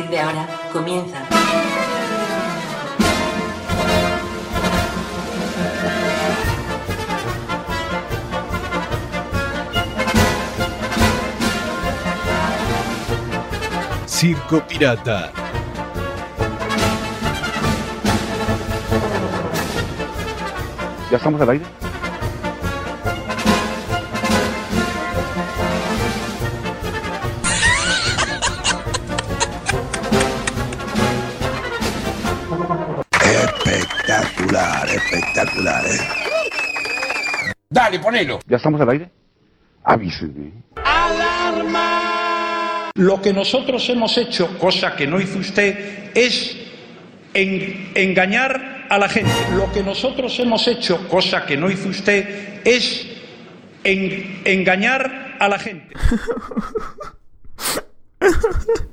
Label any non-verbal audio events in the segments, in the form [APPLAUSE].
Partir de ahora comienza. Circo Pirata. ¿Ya estamos al aire? Dale, ponelo. ¿Ya estamos al aire? Avísenme. Lo que nosotros hemos hecho, cosa que no hizo usted, es en- engañar a la gente. Lo que nosotros hemos hecho, cosa que no hizo usted, es en- engañar a la gente. [LAUGHS]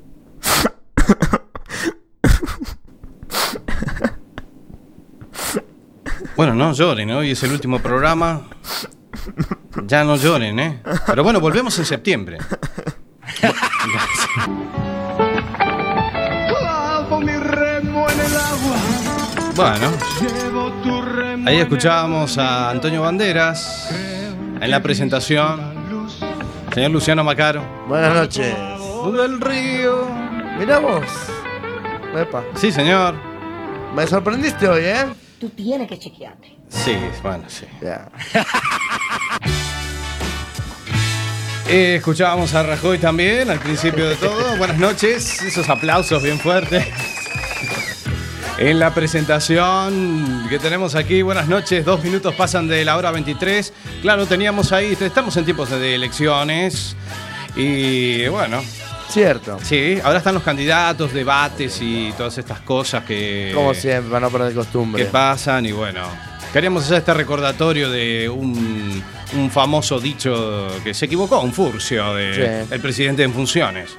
Bueno, no lloren, hoy es el último programa. Ya no lloren, ¿eh? Pero bueno, volvemos en septiembre. Bueno, ahí escuchábamos a Antonio Banderas en la presentación. Señor Luciano Macaro. Buenas noches. Del Río. Epa. Sí, señor. Me sorprendiste hoy, ¿eh? Tú tienes que chequearte. Sí, bueno, sí. Ya. [LAUGHS] Eh, escuchábamos a Rajoy también al principio de todo. Buenas noches, esos aplausos bien fuertes. En la presentación que tenemos aquí, buenas noches, dos minutos pasan de la hora 23. Claro, teníamos ahí, estamos en tiempos de elecciones y bueno, Cierto. sí, ahora están los candidatos, debates y todas estas cosas que, Como siempre, para no perder que costumbre. pasan y bueno, queríamos hacer este recordatorio de un, un famoso dicho que se equivocó, un furcio de Sí. el presidente en funciones.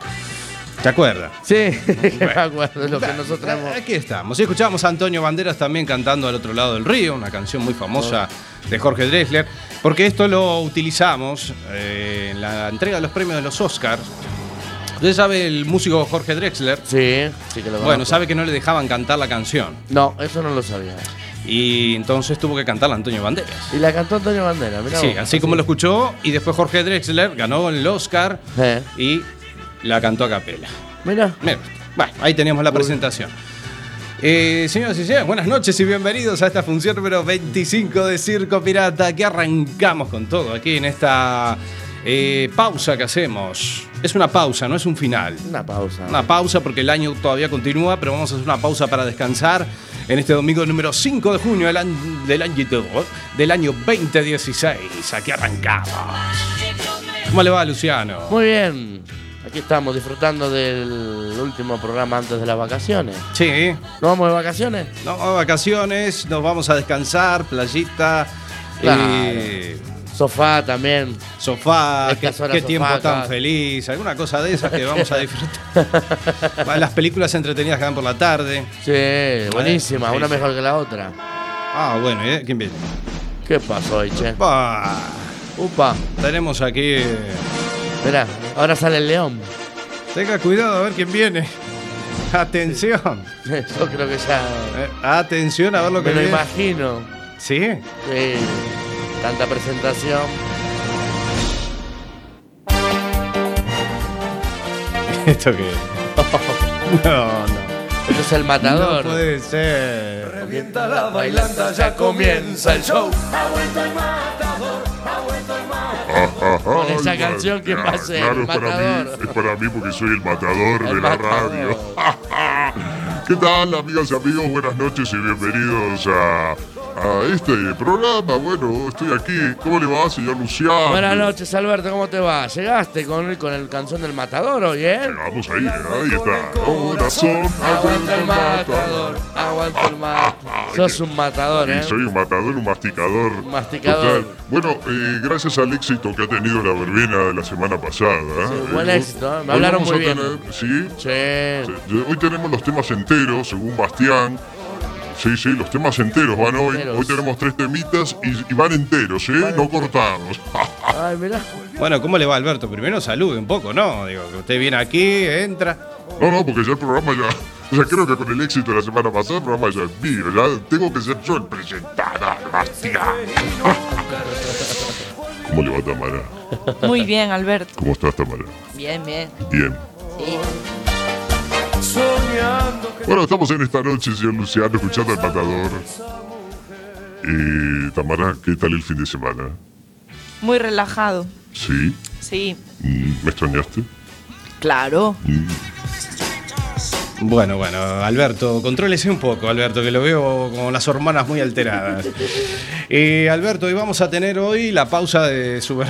¿Te acuerdas? Sí, [LAUGHS] me Bueno. acuerdo de lo que nosotros hemos. Aquí estamos. Y escuchamos a Antonio Banderas también cantando al otro lado del río, una canción muy famosa de Jorge Drexler, porque esto lo utilizamos eh, en la entrega de los premios de los Oscars. Usted sabe el músico Jorge Drexler. Sí, sí que lo Bueno, sabe que no le dejaban cantar la canción. No, eso no lo sabía. Y entonces tuvo que cantarla Antonio Banderas. Y la cantó Antonio Bandera, mirá Sí, vos. así como lo escuchó. Y después Jorge Drexler ganó el Oscar Eh, y la cantó a capela. Mira. Mira, Bueno, ahí teníamos la presentación. Eh, señoras y señores, buenas noches y bienvenidos a esta función número 25 de Circo Pirata que arrancamos con todo aquí en esta eh, pausa que hacemos. Es una pausa, no es un final. Una pausa. Una pausa porque el año todavía continúa, pero vamos a hacer una pausa para descansar en este domingo número 5 de junio del año, del año, del año 2016. Aquí arrancamos. ¿Cómo le va, Luciano? Muy bien. Aquí estamos disfrutando del último programa antes de las vacaciones. Sí, ¿No vamos de vacaciones? no, vacaciones, nos vamos a descansar, playita, Claro. eh, Sofá también. sofá, qué, qué sofá, tiempo tan feliz, alguna cosa de esas que vamos a disfrutar. [LAUGHS] Las películas entretenidas que dan por la tarde. Sí, buenísima. sí, una sí. mejor que la otra. Ah, bueno, ¿eh? ¿quién viene? ¿Qué pasó hoy, che? Bah, Upa. tenemos aquí. eh, Mirá, ahora sale el león. Tenga cuidado a ver quién viene. Atención. Yo creo que ya. Eh, atención a ver lo que Me lo viene. imagino. Sí. Sí, tanta presentación. [LAUGHS] ¿Esto qué? [LAUGHS] No, no. Esto es el matador. No puede ser. Revienta la bailanta, ya comienza el show. Con esa canción que pase Claro, el es para mí, matador. es para mí porque soy el matador El de la matador. radio. [LAUGHS] ¿Qué tal, amigas y amigos? Buenas noches y bienvenidos a, a este programa. Bueno, estoy aquí. ¿Cómo le va, señor Luciano? Buenas noches, Alberto, ¿cómo te va? ¿Llegaste con el, con el canción del matador hoy, eh? Vamos ahí, ahí está. Corazón, Aguanta el matador, aguanta el matador. Sos un matador, ¿eh? Sí, soy un matador, un masticador. Un masticador. Total. Bueno, eh, gracias al éxito que ha tenido la verbena de la semana pasada. ¿eh? buen Eh, éxito, ¿eh? Me hoy hablaron muy bien. tener- ¿Sí? Sí. Sí. Hoy tenemos los temas enteros, según Bastián. Sí, sí, los temas enteros van hoy. Enteros. Hoy tenemos tres temitas y, y van enteros, ¿eh? No cortados. [LAUGHS] Ay, mirá. Bueno, ¿cómo le va, Alberto? Primero salude un poco, ¿no? Digo, que usted viene aquí, entra. No, no, porque ya el programa ya. Ya creo que con el éxito de la semana pasada el programa ya es mío. Ya tengo que ser yo el presentador, Bastián. [LAUGHS] ¿Cómo le va, Tamara? Muy bien, Alberto. ¿Cómo estás, Tamara? Bien, bien. Bien. Sí. Bueno, estamos en esta noche, señor Luciano, escuchando al matador. Y Tamara, ¿qué tal el fin de semana? Muy relajado. ¿Sí? Sí. Mm, ¿Me extrañaste? Claro. Mm, Bueno, bueno, Alberto, contrólese un poco, Alberto, que lo veo con las hormonas muy alteradas. Eh, Alberto, hoy vamos a tener hoy la pausa de su [LAUGHS] de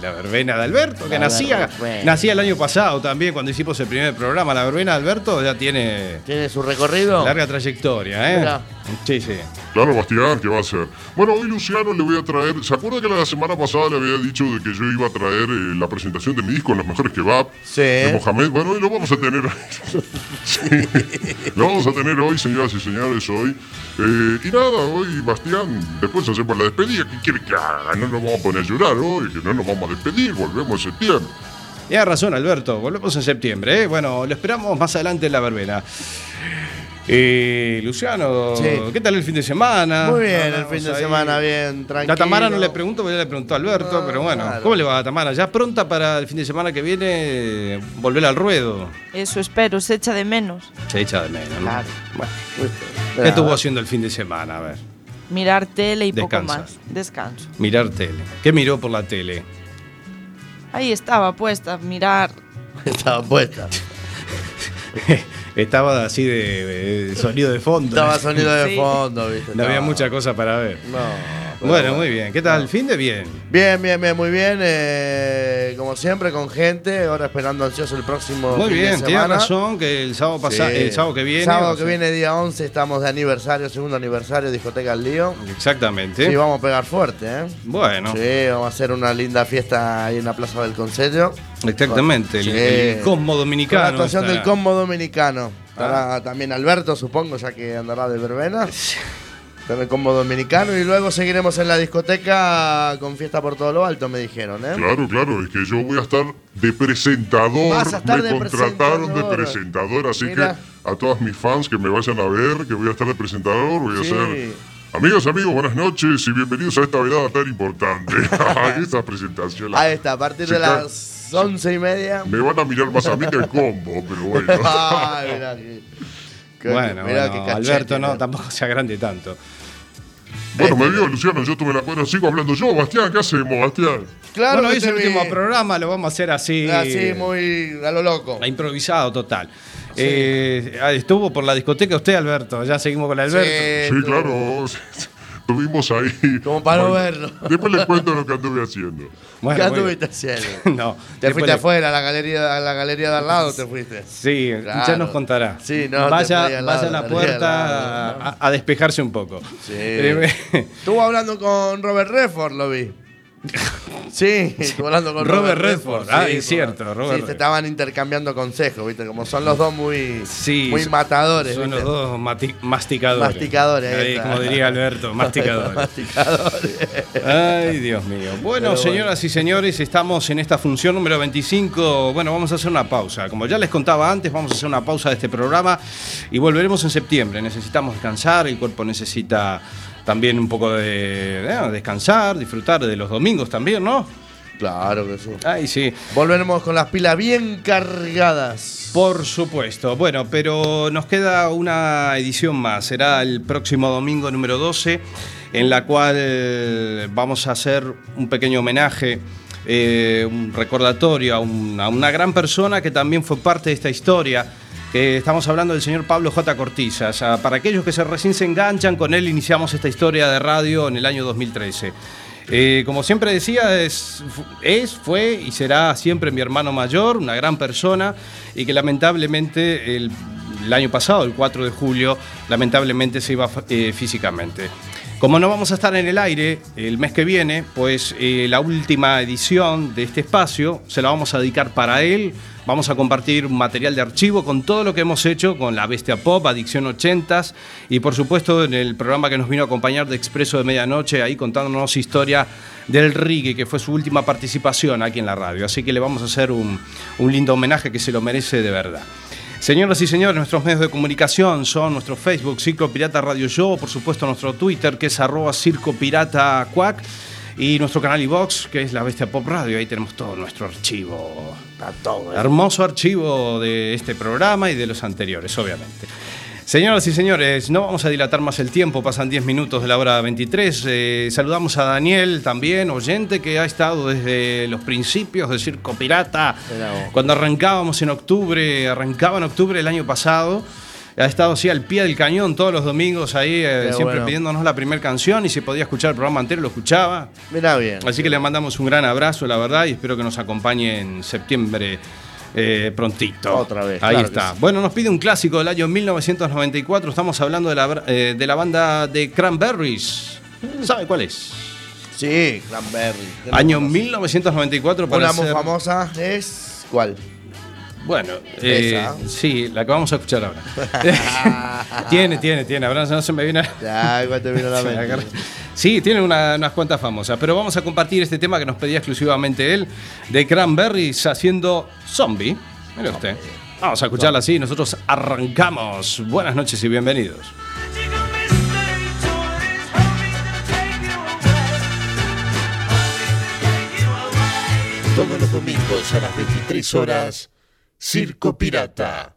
la verbena de Alberto, que La nacía, verbena. nacía el año pasado también, cuando hicimos el primer programa. La verbena de Alberto ya tiene ¿Tiene su recorrido? larga trayectoria, ¿eh? Sí, sí. Claro, Bastián, ¿qué va a hacer? Bueno, hoy Luciano le voy a traer. ¿Se acuerda que la semana pasada le había dicho de que yo iba a traer eh, la presentación de mi disco, Los Mejores Kebab? Sí. De Mohamed. Bueno, hoy lo vamos a tener. [LAUGHS] Sí. Lo vamos a tener hoy, señoras y señores, hoy. Eh, y nada, hoy, Bastián, después hacemos la despedida. ¿Qué quiere que haga? No nos vamos a poner a llorar hoy, que no nos vamos a despedir, volvemos en septiembre. Tienes razón, Alberto. Volvemos en septiembre, ¿eh? Bueno, lo esperamos más adelante en la verbena. Eh, Luciano, Sí. ¿qué tal el fin de semana? Muy bien, el fin de ahí. semana, bien, tranquilo. La Tamara no le pregunto, porque ya le preguntó a Alberto, No, pero bueno, claro. ¿cómo le va a Tamara? ¿Ya pronta para el fin de semana que viene volver al ruedo? Eso espero, se echa de menos. Se echa de menos, ¿no? Claro. Bueno, ¿qué estuvo haciendo el fin de semana? A ver, Mirar tele y Descansa. poco más. Descanso. mirar tele. ¿Qué miró por la tele? Ahí estaba puesta, mirar. [LAUGHS] Estaba puesta. [LAUGHS] Estaba así de, de sonido de fondo. Estaba [LAUGHS] sonido de Sí. fondo, ¿viste? No había Estaba- mucha cosa para ver. No. Bueno, muy bien. ¿Qué tal el fin de bien? Bien, bien, bien, muy bien. eh, como siempre, con gente. Ahora esperando ansioso el próximo Muy fin bien, tiene semana. razón que el sábado, Sí. el sábado que viene. Sábado que viene, día 11, estamos de aniversario, segundo aniversario, discoteca El Lío. Exactamente. Sí, vamos a pegar fuerte, ¿eh? Bueno, Sí, vamos a hacer una linda fiesta ahí en la Plaza del Consejo. Exactamente. El, Sí. el Cosmo Con la Dominicano. actuación estará. del combo dominicano. Estará Ah. también Alberto, supongo, ya que andará de verbena. Estará el combo dominicano y luego seguiremos en la discoteca con fiesta por todo lo alto, me dijeron, ¿eh? Claro, claro, es que yo voy a estar de presentador. Vas a estar me de contrataron de presentador. así Mira. que a todas mis fans que me vayan a ver, que voy a estar de presentador, voy a ser. Amigas, amigos, buenas noches y bienvenidos a esta velada tan importante. [LAUGHS] [LAUGHS] esta presentación. Ahí está, a partir de ca- las once y media. Me van a mirar más a mí que el combo, pero bueno. [LAUGHS] Ay, mirá que- que- Bueno, mirá bueno, qué cachete, Alberto no, tampoco se agrande tanto. Bueno, me vio Luciano, yo tuve la cuenta, sigo hablando yo, Bastián, ¿qué hacemos, Bastián? Claro bueno, que hoy es el último programa, lo vamos a hacer así. Así, muy a lo loco. Improvisado total. Eh, ah, estuvo por la discoteca usted, Alberto. Ya seguimos con Alberto. Sí, Sí, claro, estuvimos ahí. Como para no Bueno, verlo. Después les cuento lo que anduve haciendo. Bueno, ¿Qué anduviste haciendo? [LAUGHS] no. Te después fuiste le- afuera, a la galería, a la galería de al lado te fuiste. Sí, ya Claro. nos contará. Sí, no, vaya, vaya a la puerta lado, a, a despejarse un poco. Sí. Estuvo hablando con Robert Redford, lo vi. [LAUGHS] Sí, estuvo hablando con Robert, Robert Redford. Ah, es cierto, Robert Sí, se estaban intercambiando consejos, ¿viste? Como son los dos muy, Sí, muy matadores. Son ¿viste? los dos mati- masticadores. Masticadores, ahí está. como diría Alberto, [LAUGHS] masticadores. Masticadores. Ay, Dios mío. Bueno, bueno. señoras y señores, estamos en esta función número 25. Bueno, vamos a hacer una pausa. Como ya les contaba antes, vamos a hacer una pausa de este programa y volveremos en septiembre. Necesitamos descansar, el cuerpo necesita también un poco de eh, descansar, disfrutar de los domingos también, ¿no? Claro que sí. Ay, sí. Volveremos con las pilas bien cargadas. Por supuesto. Bueno, pero nos queda una edición más. Será el próximo domingo número 12, en la cual vamos a hacer un pequeño homenaje, eh, un recordatorio a, un- a una gran persona que también fue parte de esta historia. Que estamos hablando del señor Pablo J. Cortizas. Ah, Para aquellos que recién se enganchan, con él iniciamos esta historia de radio en el año 2013. Eh, como siempre decía, es, fue y será siempre mi hermano mayor, una gran persona y que lamentablemente el, año pasado, el 4 de julio, lamentablemente se iba eh, físicamente. Como no vamos a estar en el aire el mes que viene, pues eh, la última edición de este espacio se la vamos a dedicar para él. Vamos a compartir material de archivo con todo lo que hemos hecho con la Bestia Pop, Adicción 80s y por supuesto en el programa que nos vino a acompañar de Expreso de Medianoche, ahí contándonos historia del reggae, que fue su última participación aquí en la radio. Así que le vamos a hacer un, lindo homenaje que se lo merece de verdad. Señoras y señores, nuestros medios de comunicación son nuestro Facebook, Circo Pirata Radio Show, por supuesto nuestro Twitter, que es arroba Circo Pirata y nuestro canal iVox, que es La Bestia Pop Radio. Ahí tenemos todo nuestro archivo. todo. Hermoso archivo de este programa y de los anteriores, obviamente. Señoras y señores, no vamos a dilatar más el tiempo, pasan 10 minutos de la hora 23. Eh, saludamos a Daniel también, oyente que ha estado desde los principios de Circo Pirata, cuando arrancábamos en octubre, arrancaba en octubre el año pasado. Ha estado así al pie del cañón todos los domingos ahí, eh, siempre bueno. pidiéndonos la primera canción y si podía escuchar el programa entero lo escuchaba. Mira bien. Así que le mandamos un gran abrazo, la verdad, y espero que nos acompañe en septiembre eh, prontito. Otra vez, Ahí claro está. sí. Bueno, nos pide un clásico del año 1994. Estamos hablando de la, eh, de la banda de Cranberries. ¿Sabe cuál es? Sí, Cranberry. Año 1994 para Una muy ser- famosa es. ¿Cuál? Bueno, eh, sí, la que vamos a escuchar ahora. [LAUGHS] tiene, tiene, tiene. Ahora no se me viene. Ya, igual te vino a la [LAUGHS] Se me mente. agarra. Sí, tiene una- unas cuantas famosas, pero vamos a compartir este tema que nos pedía exclusivamente él, de Cranberries haciendo Zombie. Mire usted. Vamos a escucharla así, nosotros arrancamos. Buenas noches y bienvenidos. Todos los domingos a las 23 horas, Circo Pirata.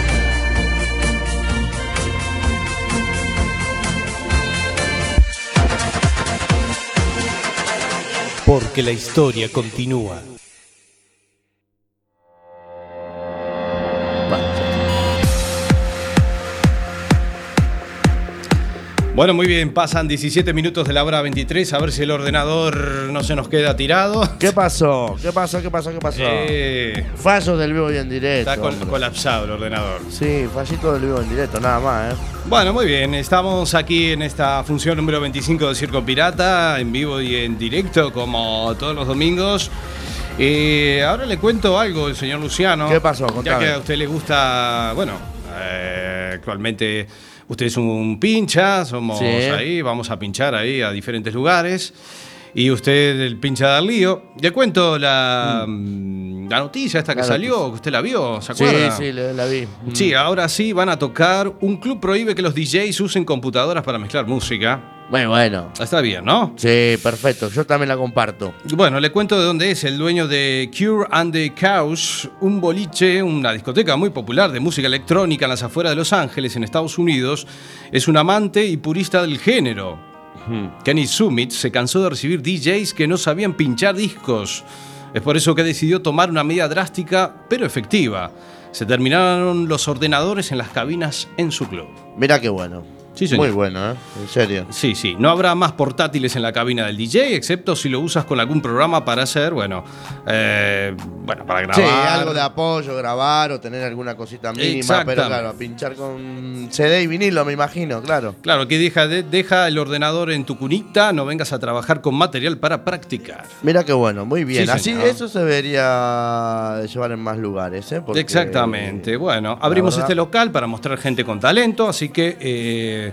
Porque la historia continúa. Bueno, muy bien, pasan 17 minutos de la hora 23, a ver si el ordenador no se nos queda tirado. ¿Qué pasó? ¿Qué pasó? ¿Qué pasó? ¿Qué pasó? Eh, Fallo del vivo y en directo. está col- hombre. colapsado el ordenador. Sí, fallito del vivo en directo, nada más, ¿eh? Bueno, muy bien, estamos aquí en esta función número 25 de Circo Pirata, en vivo y en directo, como todos los domingos. Eh, ahora le cuento algo, señor Luciano. ¿Qué pasó? Ya que a usted le gusta, bueno, eh, actualmente usted es un pincha, somos Sí. ahí, vamos a pinchar ahí a diferentes lugares. Y usted el pincha del lío. Le cuento la, mm, la noticia esta que La salió, noticia. que usted la vio, ¿se Sí, acuerda? sí, la, la vi. Sí, ahora sí van a tocar. Un club prohíbe que los DJs usen computadoras para mezclar música. Muy bueno. Está bien, ¿no? Sí, perfecto. Yo también la comparto. Bueno, le cuento de dónde es el dueño de Cure and the Couch, un boliche, una discoteca muy popular de música electrónica en las afueras de Los Ángeles, en Estados Unidos. Es un amante y purista del género. Kenny Summit se cansó de recibir DJs que no sabían pinchar discos. Es por eso que decidió tomar una medida drástica, pero efectiva. Se terminaron los ordenadores en las cabinas en su club. Mira qué bueno. Sí, señor. Muy bueno, ¿eh? En serio. Sí, sí. No habrá más portátiles en la cabina del DJ, excepto si lo usas con algún programa para hacer, bueno, eh, bueno, para grabar. Sí, algo de apoyo, grabar o tener alguna cosita mínima, pero claro, pinchar con CD y vinilo, me imagino, claro. Claro, que deja, de- deja el ordenador en tu cunita, no vengas a trabajar con material para practicar. Mira qué bueno, muy bien. Sí, Así señor. eso se debería llevar en más lugares, ¿eh? Porque- Exactamente. Bueno, abrimos verdad- este local para mostrar gente con talento, así que eh,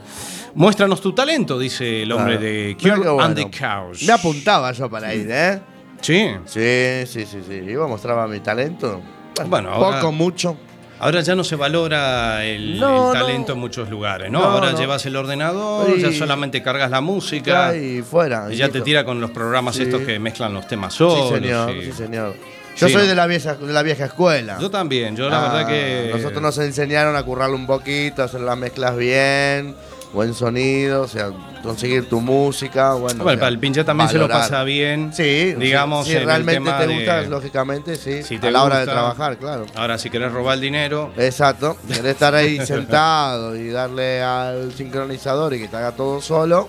muéstranos tu talento, dice el hombre Claro. de Cure bueno. and the Couch. Me apuntaba yo para ir, ¿eh? Sí. Sí, sí, sí, sí. Iba a mostrar mi talento. Bueno, ahora- poco, mucho. Ahora ya no se valora el, No, el no. talento en muchos lugares, ¿no? No, Ahora llevas el ordenador, Y- ya solamente cargas la música. Y fuera. y ya te tira con los programas Sí. estos que mezclan los temas Sí, solos. señor, y- sí, señor. Yo Sí, soy ¿no? de, la vieja, de la vieja escuela. Yo también, yo la Ah, verdad que. Nosotros nos enseñaron a currarlo un poquito, hacer las mezclas bien, buen sonido, o sea, conseguir tu música. Bueno, Bueno, o sea, para el pinche también se lo pasa bien. Sí, digamos. Si realmente te de- gusta, lógicamente, sí. Si te a la hora de trabajar, claro. Ahora, si querés robar el dinero. Exacto. Querés estar ahí [LAUGHS] sentado y darle al sincronizador y que te haga todo solo.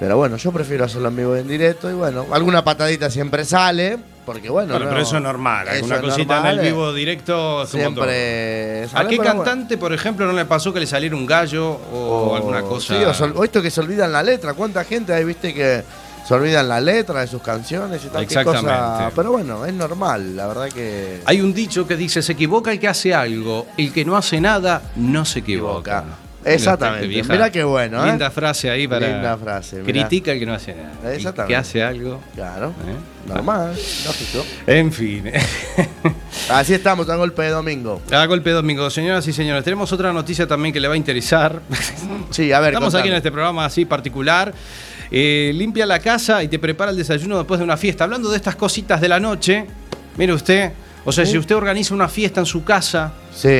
Pero bueno, yo prefiero hacerlo en vivo y en directo. Y bueno, alguna patadita siempre sale. Porque bueno. Bueno, no, pero eso es normal. eso Alguna es cosita normal, en el eh. vivo directo. Siempre ¿A sale, qué pero bueno. cantante, por ejemplo, no le pasó que le saliera un gallo o, O- alguna cosa? Sí, o, sol- o esto que se olvidan la letra. ¿Cuánta gente hay, viste, que se olvidan la letra de sus canciones y tal? qué Exactamente. cosa? Pero bueno, es normal, la verdad que. Hay un dicho que dice, se equivoca el que hace algo, el que no hace nada no se equivoca. Exactamente. Mira, Mirá qué bueno, ¿eh? Linda frase ahí para... Linda frase, mirá. Critica el que no hace nada. Exactamente. que hace algo. Claro. ¿eh? Normal, lógico. En fin. [LAUGHS] Así estamos, a golpe de domingo. A golpe de domingo, señoras y señores. Tenemos otra noticia también que le va a interesar. Sí, a ver, Estamos contame. aquí en este programa así particular. Eh, limpia la casa y te prepara el desayuno después de una fiesta. Hablando de estas cositas de la noche, mire usted, o sea, si usted organiza una fiesta en su casa,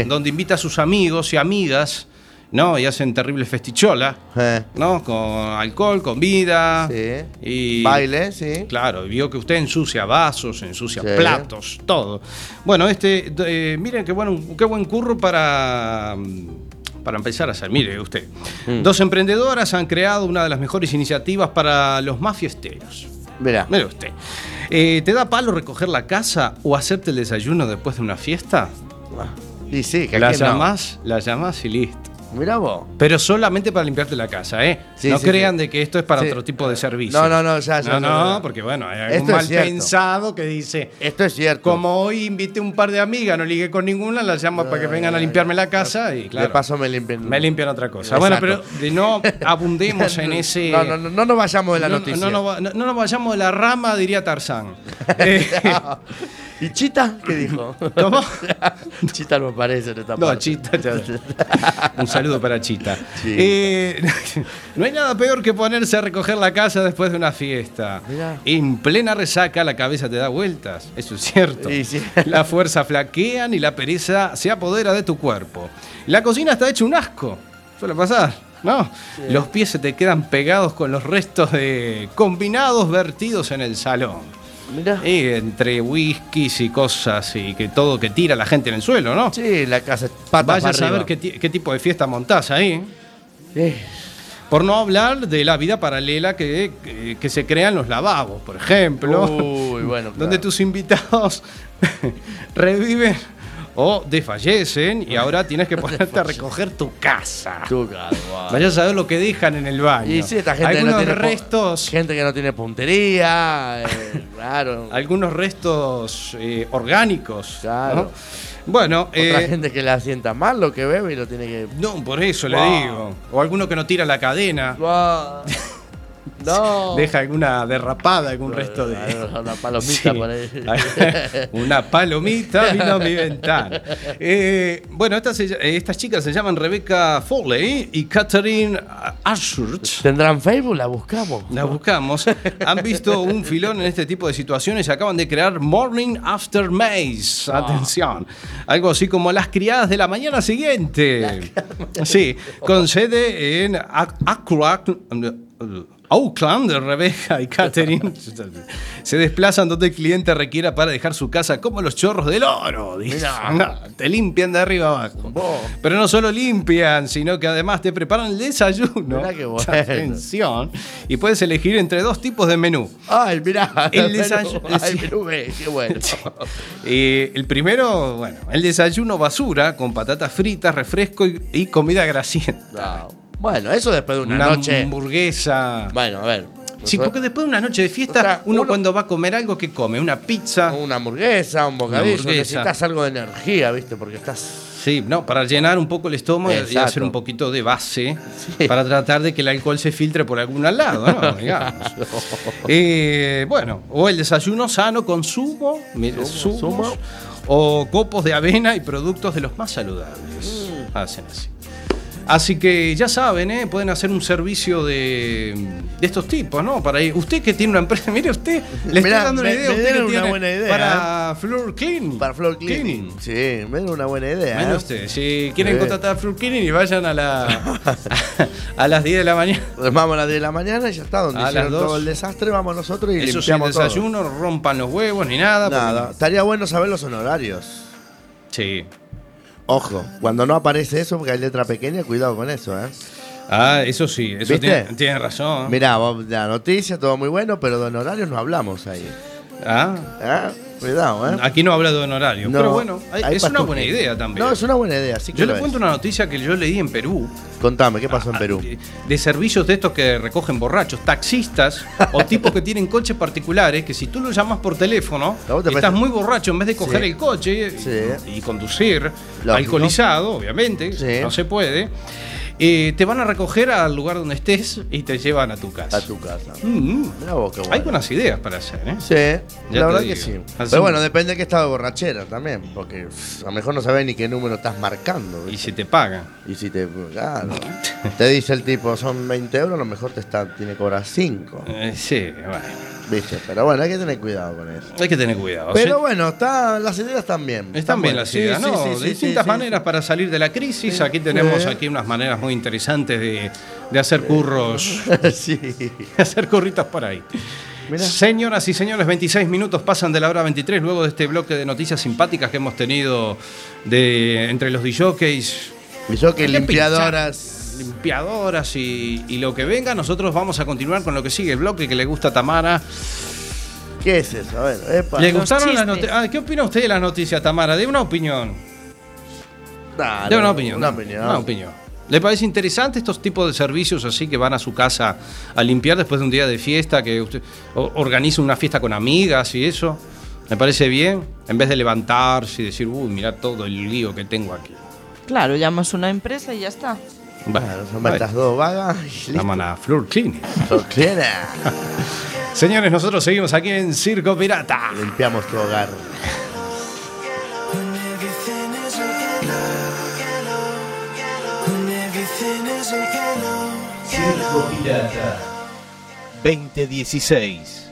donde invita a sus amigos y amigas, ¿no? Y hacen terrible festichola, Eh. ¿no? Con alcohol, comida. Y Baile, sí. Claro, vio que usted ensucia vasos, ensucia Sí. platos, todo. Bueno, este, eh, miren qué bueno, qué buen curro para, para empezar a hacer. Mire usted. Mm. Dos emprendedoras han creado una de las mejores iniciativas para los más fiesteros. Mira. Mire usted. Eh, ¿Te da palo recoger la casa o hacerte el desayuno después de una fiesta? Y sí, que La aquí no. llamás, la llamás y listo. Mirá vos. Pero solamente para limpiarte la casa, ¿eh? Sí, no sí, crean sí. de que esto es para otro tipo de servicio. No, no, no, ya, ya, No, no, ya. porque bueno, hay algún Esto es mal pensado que dice. Esto es cierto. Como hoy invité un par de amigas, no ligué con ninguna, las llamo para que vengan a limpiarme la casa y claro. De paso me limpian. Me limpian otra cosa. Bueno, pero no [LAUGHS] abundemos en ese. No, no, no, no nos vayamos de la no, noticia. No, no, no, no nos vayamos de la rama, diría Tarzán. [LAUGHS] Eh, ¿Y Chita? ¿Qué dijo? [LAUGHS] ¿Cómo? Chita no aparece en esta No, parte. Chita. [LAUGHS] Un saludo para Chita. Eh, [LAUGHS] no hay nada peor que ponerse a recoger la casa después de una fiesta. Mirá. En plena resaca la cabeza te da vueltas. Eso es cierto. Sí, sí. La fuerza flaquean y la pereza se apodera de tu cuerpo. La cocina está hecha un asco. Suele pasar. ¿No? Los pies se te quedan pegados con los restos de combinados vertidos en el salón. Mirá. Y entre whiskies y cosas y que todo que tira la gente en el suelo, ¿no? Sí, la casa Vaya a saber qué, ti- qué tipo de fiesta montás ahí. Sí. Por no hablar de la vida paralela que, que, que se crea en los lavabos, por ejemplo. Uy, bueno, [LAUGHS] claro. Donde tus invitados [LAUGHS] reviven o desfallecen y ahora tienes que [LAUGHS] ponerte a recoger tu casa. Tu casa, guau. Vaya a saber lo que dejan en el baño. Y sí, esta gente que Algunos no tiene restos. Gente que no tiene puntería, eh, [LAUGHS] claro. Algunos restos eh, orgánicos. Claro. ¿no? Bueno, Otra eh, gente que le sienta mal lo que bebe y lo tiene que. no, por eso le Wow. digo. O alguno que no tira la cadena. Guau. [LAUGHS] No. [LAUGHS] Deja alguna derrapada, algún resto de. Una palomita Sí. por [LAUGHS] ahí. Una palomita vino a mi ventana. Eh, bueno, estas, eh, estas chicas se llaman Rebecca Foley y Catherine Ashurch. ¿Tendrán Facebook? La buscamos. La buscamos. Han visto un filón en este tipo de situaciones y acaban de crear Morning After Maze. Atención. Algo así como las criadas de la mañana siguiente. Sí, con sede en Ac- Acroac- Auckland, Rebecca y Catherine [LAUGHS] se desplazan donde el cliente requiera para dejar su casa como los chorros del oro. dice. No, te limpian de arriba abajo. Pero no solo limpian, sino que además te preparan el desayuno. Mirá qué bueno. Atención. Y puedes elegir entre dos tipos de menú. Ay, mirá. El desayuno- Ay, menú, qué bueno. Eh, el primero, bueno, el desayuno basura con patatas fritas, refresco y, y comida grasienta. No. Bueno, eso después de una, Una noche. hamburguesa. Bueno, a ver. Sí, porque después de una noche de fiesta, O sea, uno, uno- cuando va a comer algo, ¿qué come? Una pizza. Una hamburguesa, un bocadillo. hamburguesa. Necesitas algo de energía, ¿viste? Porque estás. Sí, no, para llenar un poco el estómago y hacer un poquito de base para tratar de que el alcohol se filtre por algún lado, ¿no? [LAUGHS] Digamos. Eh, bueno, o el desayuno sano con zumo, mire, zumos, zumo. o copos de avena y productos de los más saludables. Mm. Hacen así. Así que ya saben, ¿eh? pueden hacer un servicio de, de estos tipos, ¿no? Para ir. Usted que tiene una empresa, [LAUGHS] mire usted, le Mirá, estoy dando una me- idea. me usted que dieron una tiene buena idea, Para floor cleaning. Para floor cleaning. Sí, me da una buena idea. Mire ¿eh? usted, si quieren Sí. contratar a Floor Cleaning y vayan a la [LAUGHS] a las 10 de la mañana. Nos vamos a las 10 de la mañana y ya está. Donde A hicieron todo el desastre, vamos nosotros y Eso limpiamos todo. desayuno, rompan los huevos ni nada. porque- Nada. Estaría bueno saber los honorarios. Sí. Ojo, cuando no aparece eso, porque hay letra pequeña, cuidado con eso, ¿eh? Ah, eso sí, eso ¿Viste? tiene, tiene razón. Mirá, la noticia, todo muy bueno, pero de honorarios no hablamos ahí. Ah, ¿Eh? Cuidado, ¿eh? aquí no habla de honorario. No, pero bueno, hay- es una buena idea también. No, es una buena idea, sí que yo le cuento una noticia que yo leí en Perú. Contame, ¿qué pasó en Perú? de, servicios de estos que recogen borrachos, taxistas o [LAUGHS] tipos que tienen coches particulares que si tú lo llamas por teléfono, ¿A vos te estás muy borracho en vez de coger Sí. el coche y, Sí. y conducir Lógico. alcoholizado, obviamente, no se puede. Eh, te van a recoger al lugar donde estés y te llevan a tu casa. A tu casa. Mm. Mirá vos, qué Hay buenas ideas para hacer, ¿eh? Sí, Ya la verdad digo. que sí. Así- Pero bueno, depende de qué estado de borrachera también, porque pff, a lo mejor no sabes ni qué número estás marcando. Y si te pagan. Y si te. Claro. te dice el tipo, son 20 euros, a lo mejor te está, tiene que cobrar 5. Eh, sí, bueno. ¿Viste? Pero bueno, hay que tener cuidado con eso. Hay que tener cuidado. Pero ¿sí? bueno, está, las ideas están bien. Están bien buenas. las ideas, Sí, ¿no? sí, Distintas maneras para salir de la crisis. Aquí tenemos aquí unas maneras muy interesantes de, de hacer curros, [LAUGHS] sí. de hacer curritos por ahí. Mirá. Señoras y señores, 26 minutos pasan de la hora 23 luego de este bloque de noticias simpáticas que hemos tenido de entre los DJs. Que limpiadoras. Limpiadoras y, y lo que venga, nosotros vamos a continuar con lo que sigue el bloque que le gusta a Tamara. ¿Qué es eso? A ver, epa. ¿Le Los gustaron las noticias? Ah, ¿Qué opina usted de las noticias, Tamara? De una opinión. Dale, De una opinión. Una opinión. Una opinión. ¿Le parece interesante estos tipos de servicios así que van a su casa a limpiar después de un día de fiesta, que usted o- organiza una fiesta con amigas y eso? ¿Me parece bien? En vez de levantarse y decir, uy, mira todo el lío que tengo aquí. Claro, llamas a una empresa y ya está. Bueno, Son estas dos vagas. Llaman a Floor Cleaning. Flor Cleaner. [LAUGHS] Señores, nosotros seguimos aquí en Circo Pirata. Limpiamos tu hogar. Circo Pirata 2016.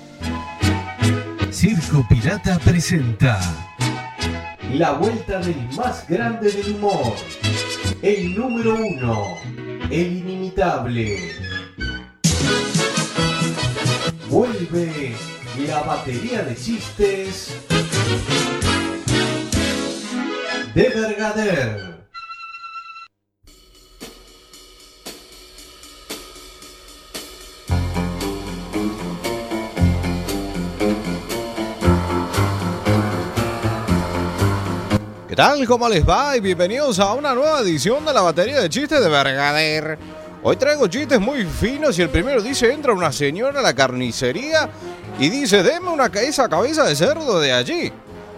Circo Pirata presenta La vuelta del más grande del humor. El número uno. El inimitable. Vuelve la batería de chistes de Bergader. ¿Qué tal? ¿Cómo les va? Y bienvenidos a una nueva edición de la batería de chistes de Bergader. Hoy traigo chistes muy finos y el primero dice, entra una señora a la carnicería y dice, deme una esa cabeza de cerdo de allí.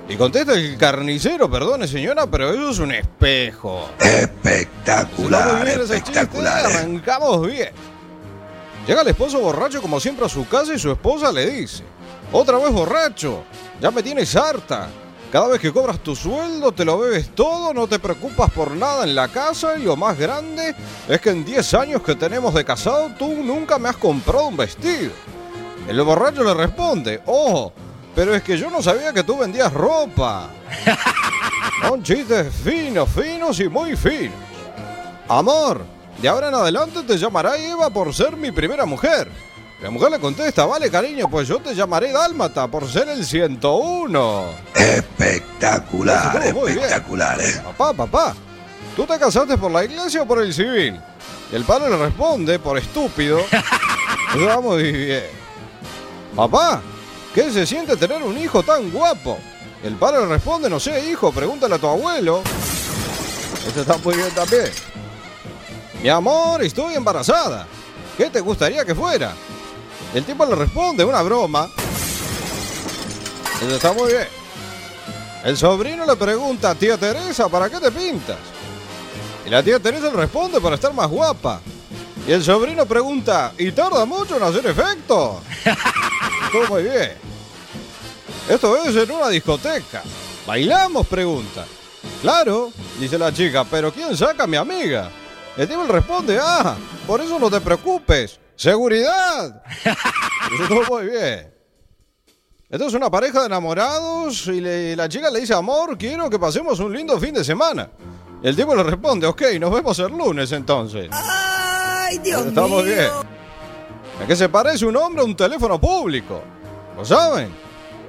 Y contesta el carnicero, perdone señora, pero eso es un espejo. Espectacular, bien ese chiste, espectacular. eh. arrancamos bien. Llega el esposo borracho como siempre a su casa y su esposa le dice, otra vez borracho, ya me tienes harta. Cada vez que cobras tu sueldo te lo bebes todo, no te preocupas por nada en la casa y lo más grande es que en 10 años que tenemos de casado tú nunca me has comprado un vestido. El borracho le responde, ojo, pero es que yo no sabía que tú vendías ropa. [LAUGHS] Son chistes finos, finos y muy finos. Amor, de ahora en adelante te llamará Eva por ser mi primera mujer. La mujer le contesta, vale cariño, pues yo te llamaré Dálmata por ser el 101. Espectacular, muy bien. espectacular, eh. Papá, papá, ¿tú te casaste por la iglesia o por el civil? Y el padre le responde, por estúpido. Eso va muy bien. Papá, ¿qué se siente tener un hijo tan guapo? El padre le responde, no sé, hijo, pregúntale a tu abuelo. Eso está muy bien también. Mi amor, estoy embarazada. ¿Qué te gustaría que fuera? El tipo le responde, una broma. Eso está muy bien. El sobrino le pregunta, tía Teresa, ¿para qué te pintas? Y la tía Teresa le responde, para estar más guapa. Y el sobrino pregunta, ¿y tarda mucho en hacer efecto? [LAUGHS] Todo muy bien. Esto es en una discoteca. ¿Bailamos? Pregunta. Claro, dice la chica, pero ¿quién saca a mi amiga? El tipo le responde, ah, por eso no te preocupes. ¡Seguridad! [LAUGHS] Estuvo muy bien. Esto es una pareja de enamorados y le- la chica le dice, amor, quiero que pasemos un lindo fin de semana. Y el tipo le responde, ok, nos vemos el lunes entonces. ¡Ay, Dios Está muy bien. ¿A qué se parece un hombre a un teléfono público? ¿Lo saben?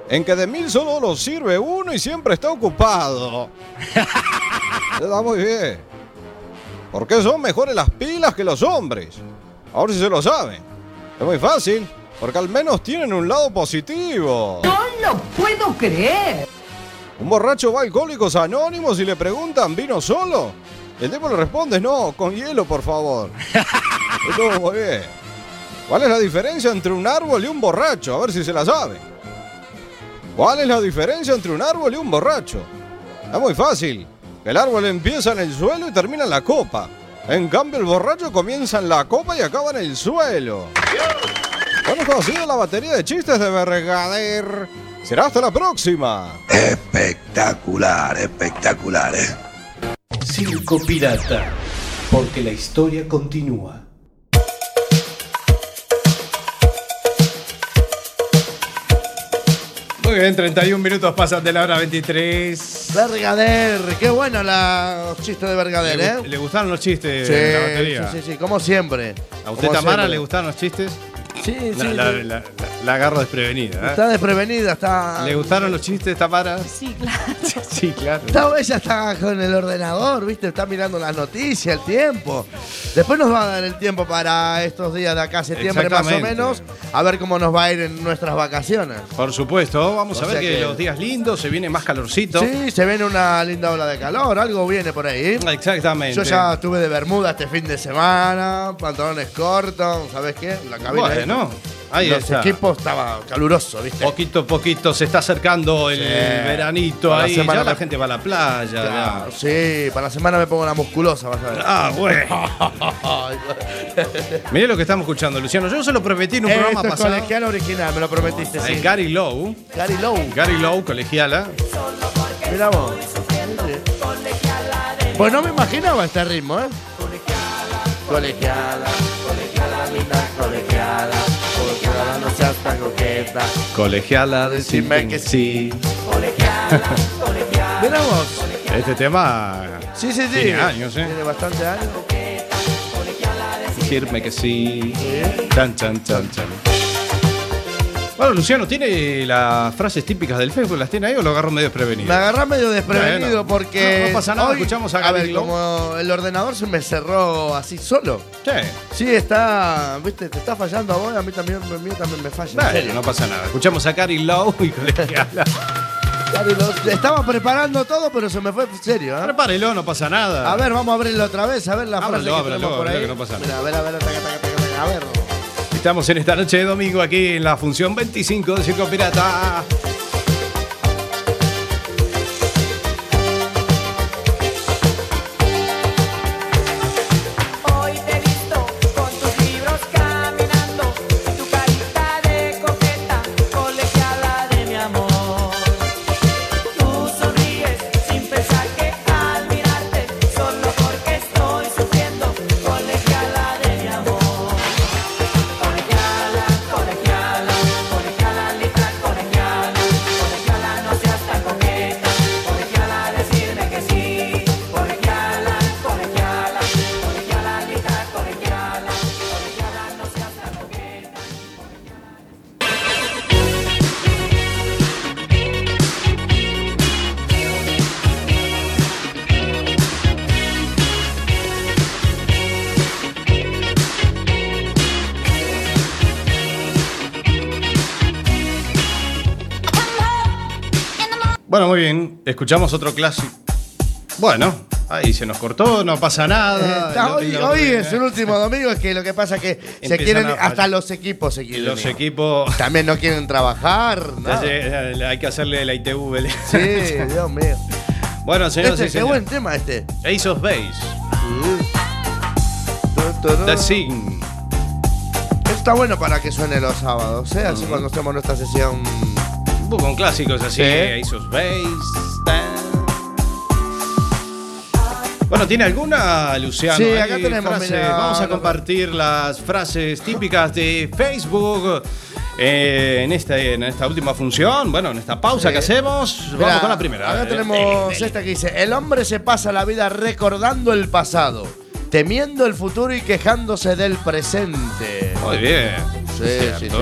En que de mil solo lo sirve uno y siempre está ocupado. [LAUGHS] Está muy bien. ¿Por qué son mejores las pilas que los hombres? Ahora si se lo saben. Es muy fácil, porque al menos tienen un lado positivo. ¡No lo puedo creer! Un borracho va a Alcohólicos Anónimos y le preguntan, ¿vino solo? El tipo le responde, no, con hielo, por favor. [LAUGHS] Estuvo muy bien. ¿Cuál es la diferencia entre un árbol y un borracho? A ver si se la sabe. ¿Cuál es la diferencia entre un árbol y un borracho? Es muy fácil. El árbol empieza en el suelo y termina en la copa. En cambio, el borracho comienza en la copa y acaba en el suelo. Hemos conocido la batería de chistes de Bergader. Será hasta la próxima. Espectacular, espectacular, eh. Circo Pirata, porque la historia continúa. Muy bien, 31 minutos pasan de la hora 23. Bergader, qué bueno la- los chistes de Bergader, ¿Le, ¿eh? le gustaron los chistes Sí, de la batería? sí, sí, sí, como siempre. ¿A usted, Como Tamara, siempre. le gustaron los chistes? Sí, sí. La, la- sí. la- la- la agarro desprevenida. ¿eh? Está desprevenida, está. ¿Le gustaron los chistes, Tamara? Sí, claro. [LAUGHS] Sí, claro. Está, ella está con el ordenador, ¿viste? Está mirando las noticias, el tiempo. Después nos va a dar el tiempo para estos días de acá, septiembre más o menos, a ver cómo nos va a ir en nuestras vacaciones. Por supuesto, vamos O a ver que- los días lindos, se viene más calorcito. Sí, se viene una linda ola de calor, algo viene por ahí. Exactamente. Yo ya estuve de bermuda este fin de semana, pantalones cortos, ¿sabes qué? La cabina. Bueno, ahí Los está. equipos estaba caluroso, ¿viste? Poquito a poquito se está acercando el Sí. veranito Para la ahí. semana Ya la me- gente va a la playa. ya. Claro, sí, para la semana me pongo una musculosa, vas a ver. Ah, bueno. [LAUGHS] Mire lo que estamos escuchando, Luciano. Yo se lo prometí en un programa Esto es pasado. colegial original, me lo prometiste, sí. Gary Lowe. Gary Lowe. Gary Lowe, colegiala. Mira vos. Pues no me imaginaba este ritmo, ¿eh? Colegiala, colegiala, colegiala, colegiala, no seas tan coqueta. Colegiala, Decime que sí. Mira vos. Este tema Sí, sí, sí. tiene años, ¿eh? Tiene bastante años. Decirme que sí. Chan, chan, chan, chan. Bueno, Luciano, ¿tiene las frases típicas del Facebook? ¿Las tiene ahí o lo agarró medio desprevenido? Me agarré medio desprevenido porque. No, no pasa nada, hoy- escuchamos a A ver, como el ordenador se me cerró así solo. Sí. Sí, está. ¿Viste? Te está fallando a vos, a mí también, a mí también me falla. en Bueno, serio. no pasa nada. Escuchamos a Gary Lowe y colegiala. Estaba preparando todo, pero se me fue en serio. ¿eh? Prepárelo, no pasa nada. A ver, vamos a abrirlo otra vez, a ver la Ábralo, frase que ábralo, por ahí. que no pasa nada. Mira, a ver, a ver, taca, taca, taca, taca, a ver. Estamos en esta noche de domingo aquí en la función 25 de Circo Pirata. Bueno, muy bien. Escuchamos otro clásico. Bueno, ahí se nos cortó, no pasa nada. Lo- hoy, es el último domingo, es que lo que pasa es que [LAUGHS] se quieren, hasta los equipos se quieren. Los equipos. [LAUGHS] También no quieren trabajar. sé, Hay que hacerle la ITV. Sí, Dios mío. Bueno, señores Este, y qué señores. buen tema este. Ace of Base. The Sign. Está bueno para que suene los sábados, ¿eh? Así Mm. cuando hacemos nuestra sesión. Un poco con clásicos así. Sí. Ace of Base. Bueno, ¿tiene alguna, Luciano? Sí, Hay acá tenemos, mira, Vamos a compartir las frases típicas de Facebook. eh, en, esta, en esta última función, bueno, en esta pausa Sí. que hacemos, vamos Mirá, con la primera. Acá Eh, tenemos dele, dele. esta que dice: El hombre se pasa la vida recordando el pasado, temiendo el futuro y quejándose del presente. Muy bien. Sí, sí, sí.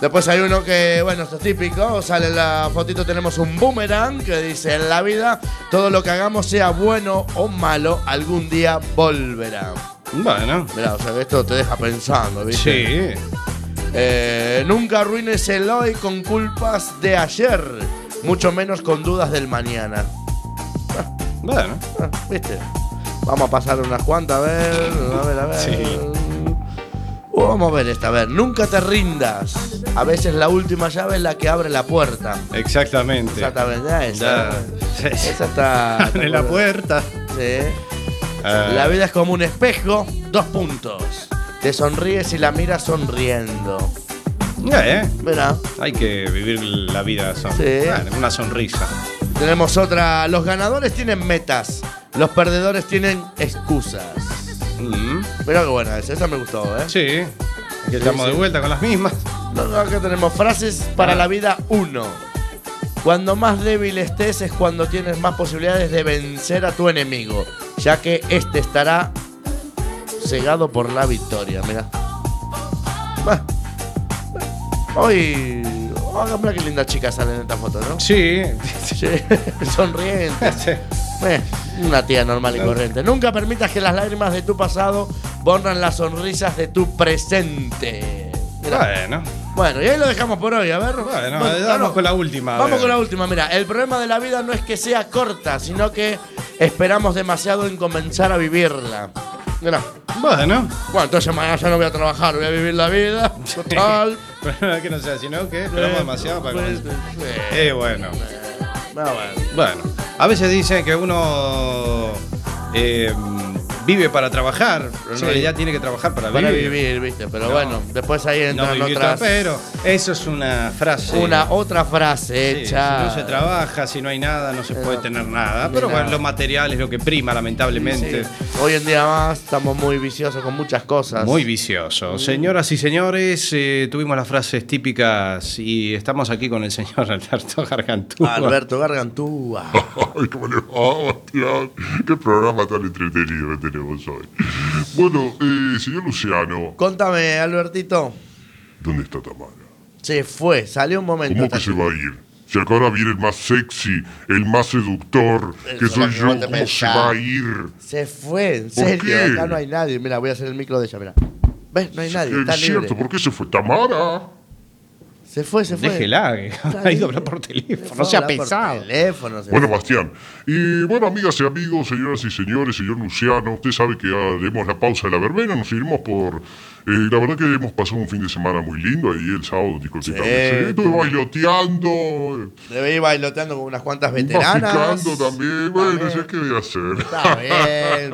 Después hay uno que, bueno, esto es típico, sale en la fotito, tenemos un boomerang que dice, en la vida, todo lo que hagamos, sea bueno o malo, algún día volverá. Bueno. Mirá, o sea esto te deja pensando, ¿viste? Sí. Eh, nunca arruines el hoy con culpas de ayer, mucho menos con dudas del mañana. Bueno. Ah, ¿Viste? Vamos a pasar unas cuantas, a ver, a ver, a ver. Sí. Vamos a ver esta, a ver. Nunca te rindas. A veces la última llave es la que abre la puerta. Exactamente. Exactamente, ya esa. Ya. Esa [LAUGHS] está. Abre la puerta. Sí. Ah. La vida es como un espejo, dos puntos. Te sonríes y la miras sonriendo. Eh, Mira, Hay que vivir la vida son- Sí. bueno, una sonrisa. tenemos otra. Los ganadores tienen metas, los perdedores tienen excusas. Mira qué buena esa, esa me gustó, ¿eh? Sí. Aquí estamos de vuelta con las mismas. No, no, acá tenemos frases para Ah. la vida 1. Cuando más débil estés es cuando tienes más posibilidades de vencer a tu enemigo, ya que este estará cegado por la victoria. Mira. Hoy. Oh, mira qué linda chica sale en esta foto, ¿no? Sí. Sí, [LAUGHS] sonriente. [LAUGHS] Eh, una tía normal y corriente. Nunca permitas que las lágrimas de tu pasado borran las sonrisas de tu presente. Mirá. Bueno. Bueno, y ahí lo dejamos por hoy, a ver. Bueno, Bueno, vamos con la última. Vamos con la última, mira, el problema de la vida no es que sea corta, sino que esperamos demasiado en comenzar a vivirla. Mira. Bueno. Bueno, entonces mañana ya no voy a trabajar, voy a vivir la vida. Total. [LAUGHS] Pero que no sea, sino que esperamos demasiado para comenzar. Eh, bueno. Bueno. Bueno, a veces dicen que uno eh, vive para trabajar, pero en Sí. realidad tiene que trabajar para, Para vivir. vivir, viste, pero No. bueno, después ahí No entran vivir otras. tra- pero eso es una frase. Una otra frase Sí, hecha. Si no se trabaja, si no hay nada, no se puede tener nada. Pero bueno, lo material es lo que prima, lamentablemente. Sí. Hoy en día más estamos muy viciosos con muchas cosas. Muy vicioso. Señoras y señores, eh, tuvimos las frases típicas y estamos aquí con el señor [LAUGHS] Alberto Gargantúa. Alberto Gargantúa. [LAUGHS] Ay, ¿cómo le va, Bastián? Qué programa tan entretenido tenemos hoy. Bueno, eh, señor Luciano, Contame, Albertito. ¿dónde está Tamara? Se fue, salió un momento. ¿Cómo que se va a ir? Si acá ahora viene el más sexy, el más seductor, que Eso soy yo, ¿cómo se va a ir? Se fue, en ¿Por serio. qué? Acá no hay nadie. Mira, voy a hacer el micro de ella, mira. ¿Ves? No hay nadie, Es está cierto, libre. ¿por qué se fue Tamara? Se fue, se fue. Déjela, que ha ido a hablar por teléfono. No sea pesado. teléfono, se Bueno. Bastián. Y bueno, amigas y amigos, señoras y señores, señor Luciano, usted sabe que haremos la pausa de la verbena, nos iremos por... eh, la verdad que hemos pasado un fin de semana muy lindo, ahí el sábado, discoteca. Sí, Estuve bailoteando, Debe ir bailoteando con unas cuantas veteranas. también, bueno, qué voy a hacer. Está bien.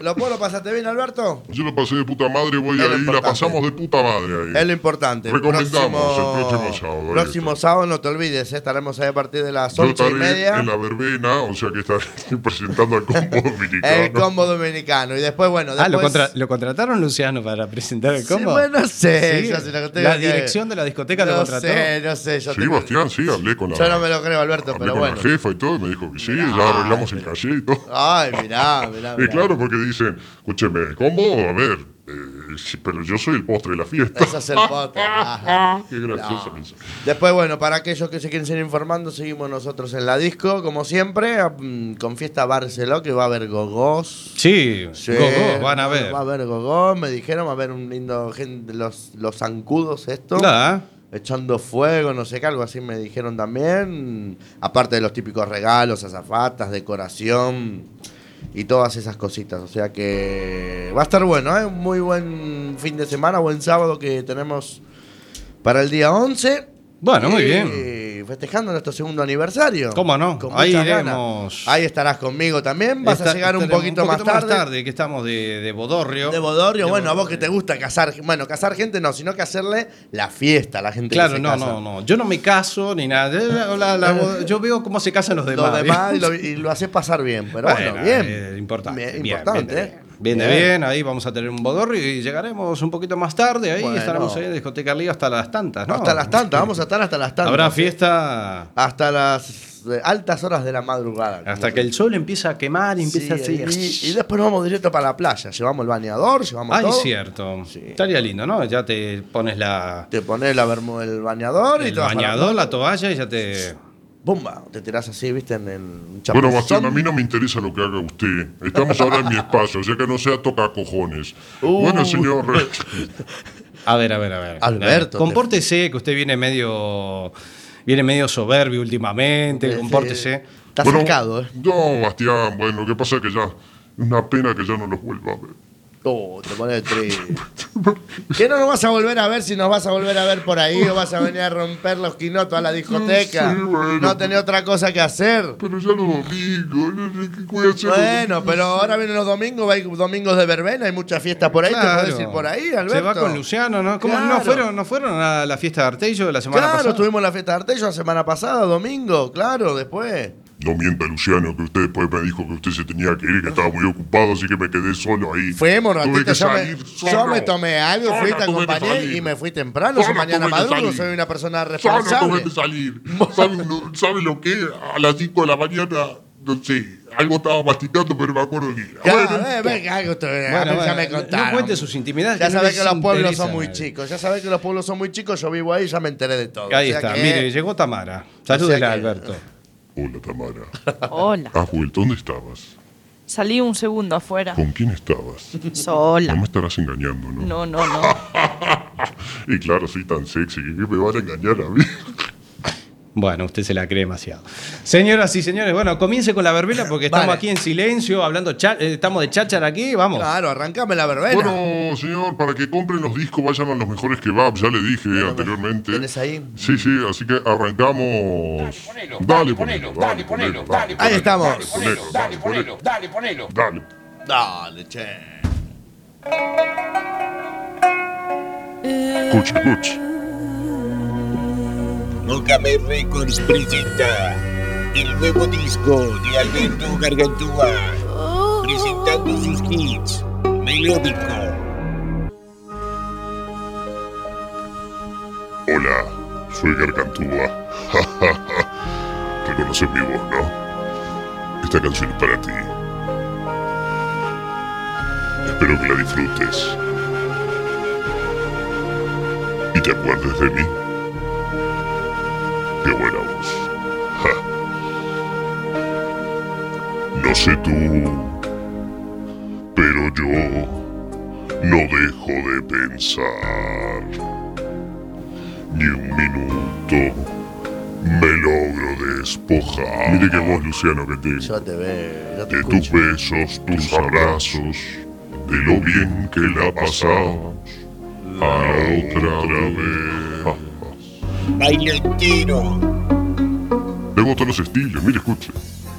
Lo, ¿Lo, lo pasaste bien, Alberto? Yo lo pasé de puta madre, voy Es lo ahí, la pasamos de puta madre ahí. Es lo importante. Recomendamos el próximo sábado, Próximo sábado, no te olvides, ¿eh? estaremos ahí a partir de las Yo ocho y estaré media. en la verbena, o sea que estaré [LAUGHS] presentando al combo [LAUGHS] dominicano. El combo dominicano. Y después, bueno, Ah, después... ¿lo, contra- lo contrataron Luciano para presentar el Sí, combo. bueno, no sé. Sí. yo lo tengo La que- dirección de la discoteca lo no contrató. sé, no sé. Yo, Sí, tengo- Bastián, sí, hablé con la, yo no me lo creo, Alberto, hablé pero con bueno. la jefa y todo, y me dijo que sí, ya arreglamos el calle y todo. Ay, mirá, mirá, [LAUGHS] Y mirá. claro, porque dicen, escúcheme, ¿cómo? A ver, eh, sí, pero yo soy el postre de la fiesta. Ese es el. [LAUGHS] Ajá. Qué gracioso No. eso. Después, bueno, para aquellos que se quieren seguir informando, seguimos nosotros en la disco, como siempre, mm, con Fiesta Barceló, que va a haber gogos. Sí, Sí, Gogo, van a ver. Va a haber gogos, me dijeron, va a haber un lindo gente, los, los zancudos esto. Ah. Echando fuego, no sé qué, algo así me dijeron también. Aparte de los típicos regalos, azafatas, decoración y todas esas cositas. O sea que va a estar bueno, ¿eh? Un muy buen fin de semana, buen sábado que tenemos para el día 11. Bueno, muy Y. Festejando nuestro segundo aniversario. ¿Cómo no? Con Ahí ganas. iremos. Ahí estarás conmigo también. Vas a llegar un estaremos poquito, más, tarde. que estamos de, de Bodorrio. De Bodorrio, bueno, a vos que te gusta casar, bueno, casar gente no, sino que hacerle la fiesta a la gente Claro, que se no, casa. no, no. Yo no me caso ni nada. La- la- [LAUGHS] yo veo cómo se casan los demás. Los demás y lo, y lo haces pasar bien, pero bueno, Bueno, bien. eh, importante. Bien, bien, importante, bien, ¿eh? Viene Bien. bien. ahí vamos a tener un bodorrio y llegaremos un poquito más tarde. Ahí Bueno. estaremos ahí en discoteca Liga hasta las tantas, ¿no? Hasta las tantas, vamos a estar hasta las tantas. Habrá fiesta Hasta las eh, altas horas de la madrugada. hasta que el sol empieza a quemar y Sí, empieza así. y, y después nos vamos directo para la playa. Llevamos el bañador, llevamos Ay, todo. cierto. Estaría lindo, ¿no? Ya te pones la, Te pones la el bañador y el vas para bañador, la la toalla y ya te. Pumba, te tirás así, viste, en el Bueno, chapuzón. Bastián, a mí no me interesa lo que haga usted. Estamos ahora en mi espacio, o sea que no sea toca cojones. Uh. Bueno, señor. [LAUGHS] A ver, a ver, a ver. Alberto, Compórtese, que usted viene medio. Viene medio soberbio últimamente. Compórtese. Está Bueno, sacado, ¿eh? No, Bastián, bueno, lo que pasa es que ya. Una pena que ya no los vuelva a ver. Oh, te pones triste. [LAUGHS] ¿Qué no nos vas a volver a ver si nos vas a volver a ver por ahí o vas a venir a romper los quinotos a la discoteca? Bueno. No tenés otra cosa que hacer. Pero ya los domingos, no sé Bueno, pero ahora vienen los domingos, hay domingos de verbena, hay muchas fiestas por ahí, te Claro. podés ir por ahí, Alberto. Se va con Luciano, ¿no? ¿Cómo no Claro. fueron, no fueron a la fiesta de Artello de la semana Claro, pasada? tuvimos la fiesta de Artello la semana pasada, domingo, claro, después. No mienta, Luciano, que usted después me dijo que usted se tenía que ir, que estaba muy ocupado, así que me quedé solo ahí. Fuimos, Tuve ratito, que yo me, salir yo me tomé algo, Solo fui, te tuve que acompañé salir. y me fui temprano. Yo mañana tuve que madrugo, salir. soy una persona Solo responsable. tuve que salir. ¿Sabe, lo- sabe lo que? A las 5 de la mañana, no sé, algo estaba masticando, pero me acuerdo que. Ya, Bueno, eh, venga, algo te- a mí ya me no contaron. cuente sus intimidades, Ya no les que los pueblos son muy chicos. Ya sabés que los pueblos son muy chicos. Yo vivo ahí y ya me enteré de todo. Ahí O sea está, que- mire, llegó Tamara. Salúdela, O sea que- Alberto. Hola, Tamara. [LAUGHS] Hola. ¿Has vuelto? ¿Dónde estabas? Salí un segundo afuera. ¿Con quién estabas? Sola. No me estarás engañando, ¿no? No, no, no. [LAUGHS] Y claro, soy tan sexy que me van a engañar a mí. Bueno, usted se la cree demasiado. Señoras y señores, bueno, comience con la verbena porque estamos Vale. aquí en silencio, hablando, cha- eh, estamos de cháchara aquí, vamos. Claro, arrancame la verbena. Bueno, señor, para que compren los discos, vayan a los mejores kebabs, ya le dije anteriormente. ¿Tienes ahí? Sí, sí, así que arrancamos. Dale, ponelo, dale, ponelo, dale, Ahí estamos. Dale, ponelo, dale, ponelo, dale, ponelo. Dale. Dale, che. Escuche, escuche. Mócame Records presenta el nuevo disco de Alberto Gargantúa, presentando sus hits melódico. Hola, soy Gargantúa. [LAUGHS] Reconoces mi voz, ¿no? Esta canción es para ti. Espero que la disfrutes. Y te acuerdes de mí. Qué buena voz. Ja. No sé tú, pero yo no dejo de pensar. Ni un minuto me logro despojar. Mire qué voz, Luciano, que tengo. Yo te veo, yo te De tus besos, tus abrazos, de lo bien que la pasamos. A otra vez. Baila entero. Me gustan los estilos, mire, escuche.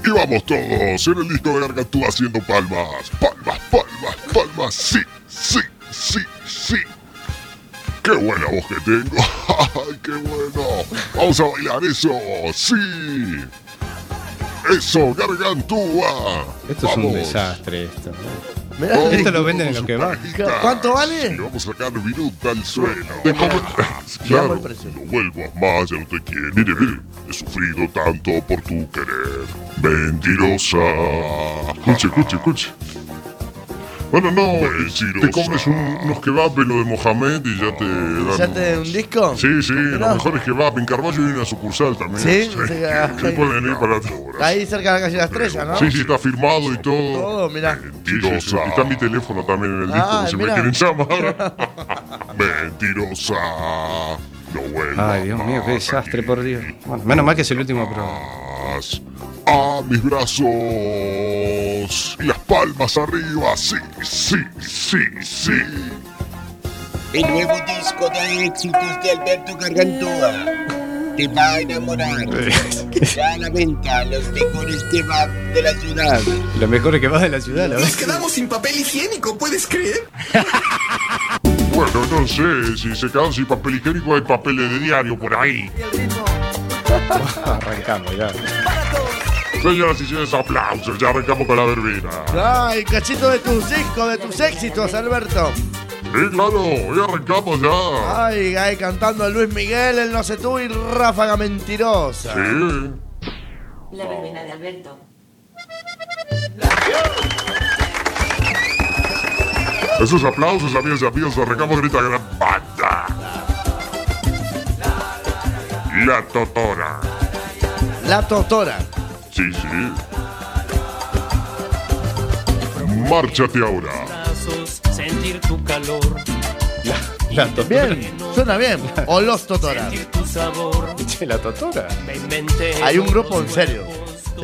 Y vamos todos en el disco de Gargantúa haciendo palmas. Palmas, palmas, palmas. Sí, sí, sí, sí. ¡Qué buena voz que tengo! [LAUGHS] ¡Ay, qué bueno! ¡Vamos a bailar eso! ¡Sí! ¡Eso, Gargantúa! Esto es un desastre, esto. Esto lo venden en los que van. ¿Cuánto vale? Le vamos a sacar minuta al suelo. Claro, el precio. no vuelvas más, ya no te quiero. Mire, mire, he sufrido tanto por tu querer. Mentirosa. Escuche, escuche, escuche. Bueno, no, te comes un- unos kebabs en lo de Mohamed y ya te dan... ¿Ya te un disco? Sí, sí, los mejores kebabs. En Carballo hay una sucursal también. Sí, o sea, Que pueden ir para todas. Ahí cerca de la calle de la estrella, ¿no? Sí, sí, está firmado y todo. Todo, mirá. Mentirosa. Y está mi teléfono también en el disco, Ah, por si mirá. me quieren llamar. [LAUGHS] Mentirosa. No Ay, Dios mío, qué desastre, por Dios. Bueno, menos mal que es el último programa. a mis brazos. Palmas arriba. Sí, sí, sí, sí. El nuevo disco de éxitos de Alberto Gargantúa. Te va a enamorar. Ya a la venta los mejores kebab de la ciudad. Lo mejor es que va de la ciudad, la verdad. quedamos sin papel higiénico, ¿puedes creer? [LAUGHS] Bueno, no sé. Si se quedan sin papel higiénico, hay papeles de diario por ahí. [LAUGHS] Arrancamos ya. Señoras y señores, aplausos. Ya arrancamos con la verbena. Ay, cachito de tus discos, de tus éxitos, Alberto. Sí, claro. Ya arrancamos ya. Ay, ay, cantando Luis Miguel, el no sé tú y Ráfaga Mentirosa. Sí. La verbena de Alberto. Esos aplausos, amigos y amigos, arrancamos esta gran banda. La Totora. La Totora. Sí, sí. Márchate ahora. sentir tu calor, La totora. Bien, suena bien. O Los Totoras. sentir tu sabor. Che, la totora. Me inventé. Hay un grupo en serio.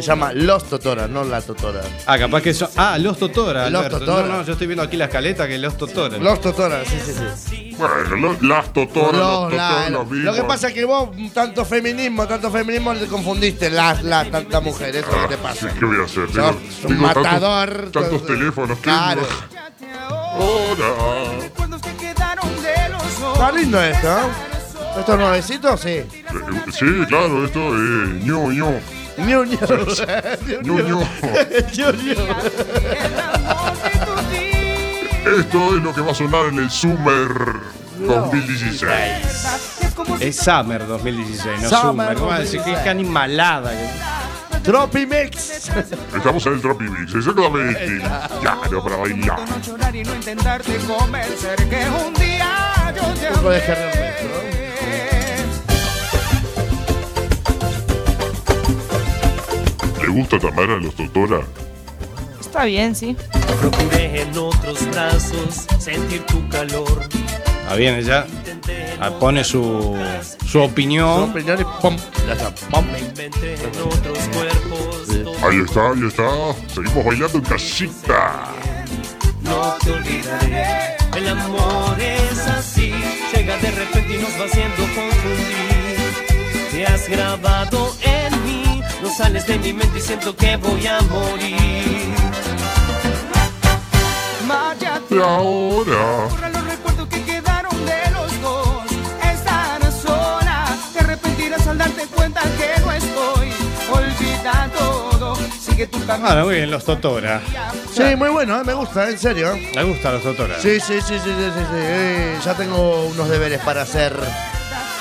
Se llama Los Totoras, no La Totora. Ah, capaz que son. Ah, los Totora. Los Alberto. Totora. No, no, yo estoy viendo aquí la escaleta que los Totora. Los Totoras, sí, sí, sí. Bueno, lo- las Totoras, Los, la- Totoras, lo, lo que pasa es que vos, tanto feminismo, tanto feminismo, te confundiste. Las, las, tanta mujer, eso es lo que te pasa. ¿Qué voy a hacer? Sos Tengo- un tengo tantos- matador. Tantos, teléfonos que Claro. Ahora. Está lindo esto, ¿eh? ¿Estos nuevecitos? Sí. Eh, Sí, claro, esto es ño, ño. [LAUGHS] Esto es lo que va a sonar en el Summer 2016. Es Summer 2016, no Summer. ¿Cómo decir? 2016. Qué animalada. Tropimix. Estamos en el Tropimix, exactamente. Ya, no para bailar. No llorar y no intentarte convencer que un día yo te Un poco de amé. Gusta Tamara a los Totora? Está bien, sí. Procuré en otros brazos sentir tu calor. Ah, bien, ella ah, pone su, su opinión. Su opinión y pum, ya está. Pum. Me inventé en otros cuerpos. Ahí está, ahí está. Seguimos bailando en casita. No te olvidaré. El amor es así. Llega de repente y nos va haciendo confundir. Te has grabado en. No sales de mi mente y siento que voy a morir. Márchate Y ahora. Borra los recuerdos que quedaron de los dos. Estar sola, te arrepentirás al darte cuenta que no estoy. Olvida todo, sigue tu camino. Ah, muy bien, los Totora. Sí, muy bueno, eh, me gusta, en serio. Me gustan los Totora. Sí, sí, sí, sí, sí, sí, sí. eh, ya tengo unos deberes para hacer.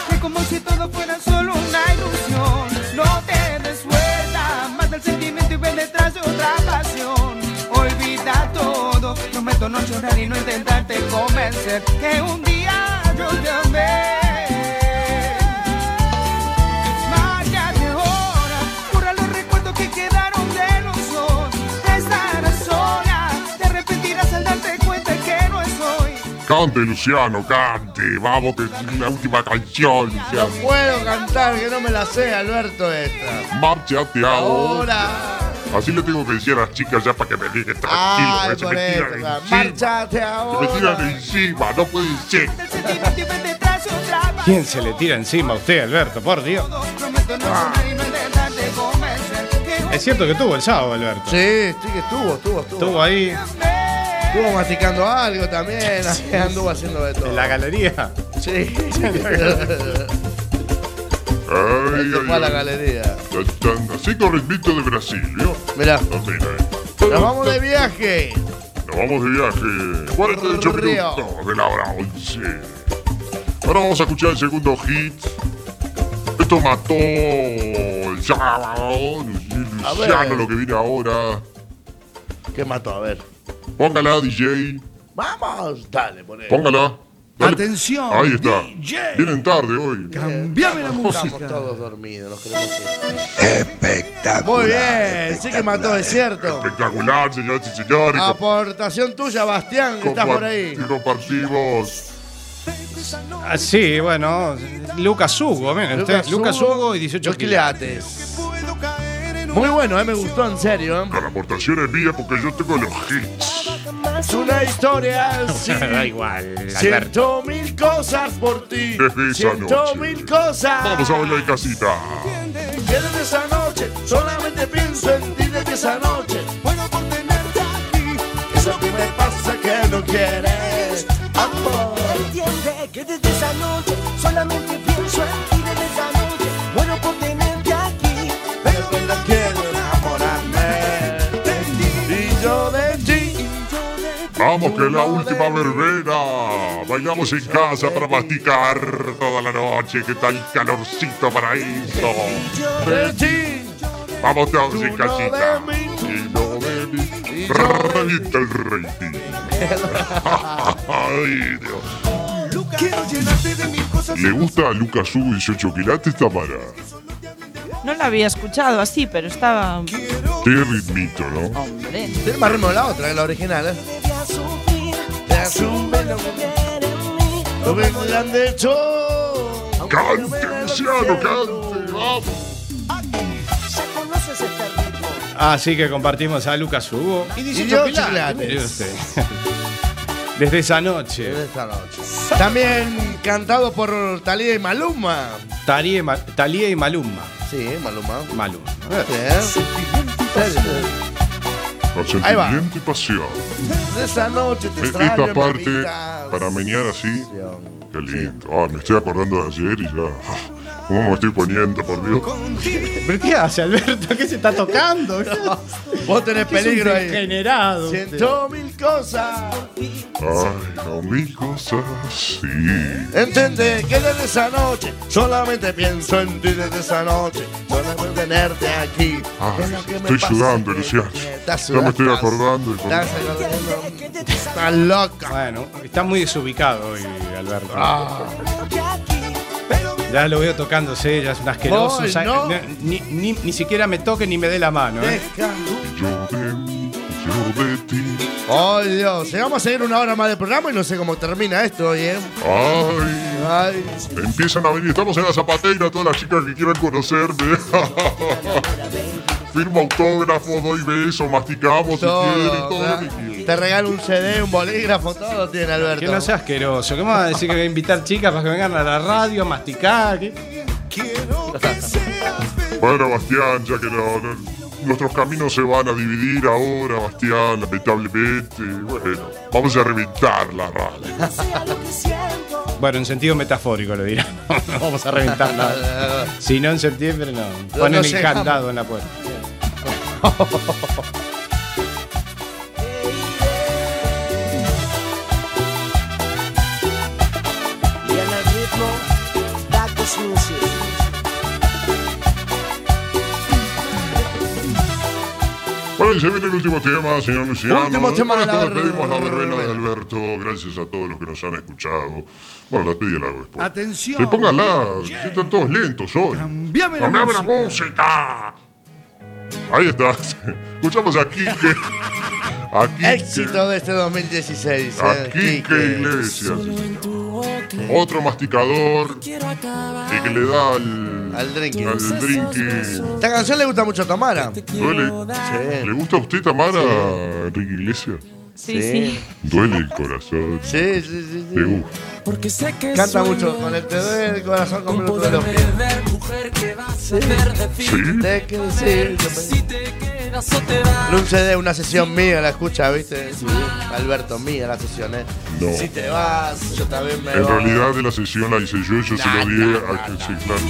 Que como si todo fuera solo una ilusión. No te el sentimiento y ven detrás de otra pasión. Olvida todo, prometo no llorar y no intentarte convencer que un día yo te. Cante, Luciano, cante. Vamos, que es la última canción, No Luciano. puedo cantar, que no me la sé, Alberto, esta. Márchate ahora. Ahora. Así le tengo que decir a las chicas ya para que me dejen tranquilo. Ay, que se por me tiran encima. Márchate Se me tiran ahora. encima, no puede ser. ¿Quién se le tira encima a usted, Alberto? Por Dios. No no que Es cierto que tuvo el sábado, Alberto. Sí, sí que estuvo, estuvo, estuvo. Estuvo ahí Estuvo masticando algo también, [LAUGHS] anduvo haciendo de todo. en la galería. Sí. [LAUGHS] Ay, ay, fue a la ay. galería. Tan, Así con ritmito de Brasil, ¿vio? Mirá, No, mira, eh. nos vamos de viaje. Nos vamos de viaje. 48 Río. minutos de la hora 11. Ahora vamos a escuchar el segundo hit. Esto mató el sábado. Luciano, lo que viene ahora. ¿Qué mató? A ver. Póngala, DJ. Vamos, dale, poné. Póngala. Dale. Atención, Ahí está. DJ. Vienen tarde hoy. Cambiame la música. Estamos todos dormidos, nos queremos ir. Espectacular. Muy bien, sí que mató, es cierto. Espectacular, señoras y señores. Aportación tuya, Bastián, que estás por ahí. Compartimos. Ah, sí, bueno. Lucas Hugo, miren usted. Lucas Hugo y 18 Los quilates. Muy bueno, eh, me gustó, en serio. eh. La aportación es mía porque yo tengo los hits. Es una historia así. [LAUGHS] Da igual. Ciento mil cosas por ti. Desde esa Ciento noche. mil cosas. Vamos a bailar en casita. Que desde esa noche solamente pienso en ti desde esa noche. Bueno por tenerte aquí. Eso que me pasa que no quieres. Amor. Entiende que desde esa noche solamente pienso Vamos que es la última verbena. Bailamos en casa para masticar toda la noche. ¿Qué tal calorcito para eso? Vamos todos en casita. Y. Y Revienta el rating. Ay, Dios. quiero llenarte de mil cosas. ¿Le gusta a Lucas Hugo 18 quilates, Tamara? No la había escuchado así, pero estaba. Qué ritmito, ¿no? Hombre. Tiene más ritmo la otra que la original, ¿eh? Asume lo Lo ven grande hecho. Cante, Luciano, cante. Vamos. Ya conoces este ritmo. Así que compartimos a Lucas Hugo y 18 18 quilates. quilates. mire usted. Desde esa noche. Desde esta noche. También cantado por Talía y Maluma. Tarie Ma- Talía y Maluma. Sí, Maluma. Maluma. Bien. Consentimiento y pasión. De esa noche te Eh, extraño Esta parte, para menear así. Qué lindo. Ah, me estoy acordando de ayer y ya. Ah, ¿Cómo me estoy poniendo, por Dios? ¿Pero qué hace, Alberto? ¿Qué se está tocando? [LAUGHS] Vos tenés ¿Qué es un peligro ahí. degenerado. Siento mil cosas. Ay, no, mil cosas, sí. Entendé que desde esa noche solamente pienso en ti desde esa noche. Solamente tenerte aquí. Ay, Es lo que me estoy sudando, Luciano. Ya me estoy Estás acordando. Estás loca. Bueno, está muy desubicado hoy, Alberto. Ah. Ya lo veo tocándose, ya es un asqueroso. Sea, no. ni, ni- ni siquiera me toque ni me dé la mano. ¿eh? Deja. Yo de mí, yo de ti. Oh Dios, vamos a seguir una hora más de programa y no sé cómo termina esto hoy, ¿eh? Ay, Ay, empiezan a venir. Estamos en la zapatera, todas las chicas que quieran conocerme. [LAUGHS] Firmo autógrafos, doy besos, masticamos si todo. quieren, todo ¿verdad? lo que quieran. Te regalo un CD, un bolígrafo, todo tiene Alberto. Que no sea asqueroso. ¿Qué me vas a decir que voy a invitar chicas para que vengan a la radio a masticar? ¿Qué? Bueno, Bastián, ya que no- no- nuestros caminos se van a dividir ahora, Bastián, lamentablemente. Bueno, vamos a reventar la radio. Bueno, en sentido metafórico lo dirá. No [LAUGHS] vamos a reventar nada. Si no en septiembre, no. Ponen no el candado en la puerta. Bueno, y se viene el último tema, señor Luciano. Último tema de la despedimos la verbena de Alberto. Gracias a todos los que nos han escuchado. Bueno, la pedí la hago después. Atención. Sí, póngala, si están todos lentos hoy. Cambiame la ¡Cambiame la música. música! Ahí está. Escuchamos a Quique. [LAUGHS] A Quique. Éxito de este 2016. A eh, Quique Quique. Iglesias. Otro masticador. Y que le da al. Al drinking. Al drinking. Esta canción le gusta mucho a Tamara. ¿Duele? Sí. ¿Le gusta a usted, Tamara, Enrique Iglesias? Sí, sí. Duele el corazón. Sí, sí, sí. Le sí. gusta. Porque sé que Canta mucho con el te duele el corazón como el con otro de los pies. mujer, que vas a hacer de ti? ¿Sí? Te decir, yo te En un CD, una sesión mía, la escucha, ¿viste? Alberto, mía la sesión, ¿eh? No. Si te vas, yo también me En voy. realidad de la sesión la hice yo, yo se lo di a que sí, claro.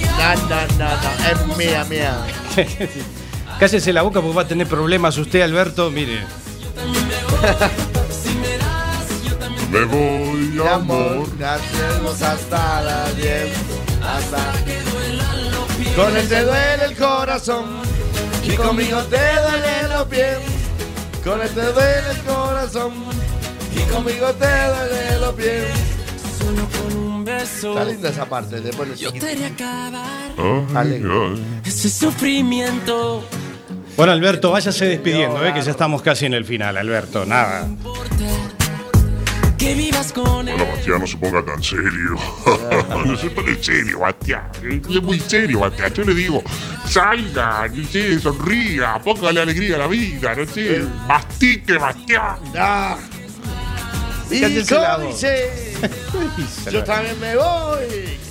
No, no, no, no, es mía, mía. [LAUGHS] Cállese la boca porque va a tener problemas usted, Alberto. Mire. [LAUGHS] Me voy, amor. amor, hacemos hasta las 10. Hasta Con él te duele el corazón. Y conmigo te duele los pies. Con él te duele el corazón. Y conmigo te duele los pies. Solo con un beso. Está linda esa parte, te pones Yo te haré acabar ay. ese sufrimiento. Bueno, Alberto, váyase despidiendo, ¿eh? que ya estamos casi en el final, Alberto. Nada. Que vivas con él. Bueno, Bastián, no se ponga tan serio. [LAUGHS] no se pone serio, Bastián. Es muy serio, Bastián. Yo le digo, salga, no sé, sonría, póngale alegría a la vida, no sé. Mastique, Bastián. Ah. Y yo también me voy.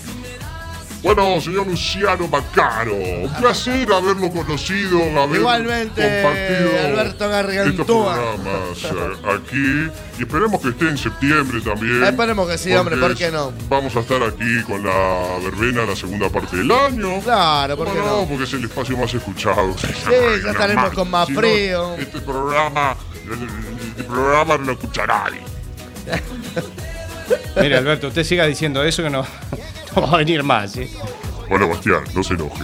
Bueno, señor Luciano Macaro, un placer haberlo conocido, haber Igualmente, compartido Alberto estos programas eh, aquí y esperemos que esté en septiembre también. Esperemos que sí, hombre, ¿por qué no? Vamos a estar aquí con la verbena la segunda parte del año. Claro, ¿por qué ¿Cómo no? Porque es el espacio más escuchado. Sí, [LAUGHS] ya estaremos con más frío. Este programa, este programa no lo escucha nadie. Mire, Alberto, usted siga diciendo eso que no va a venir más. ¿sí? Bueno, Bastián, no se enoje.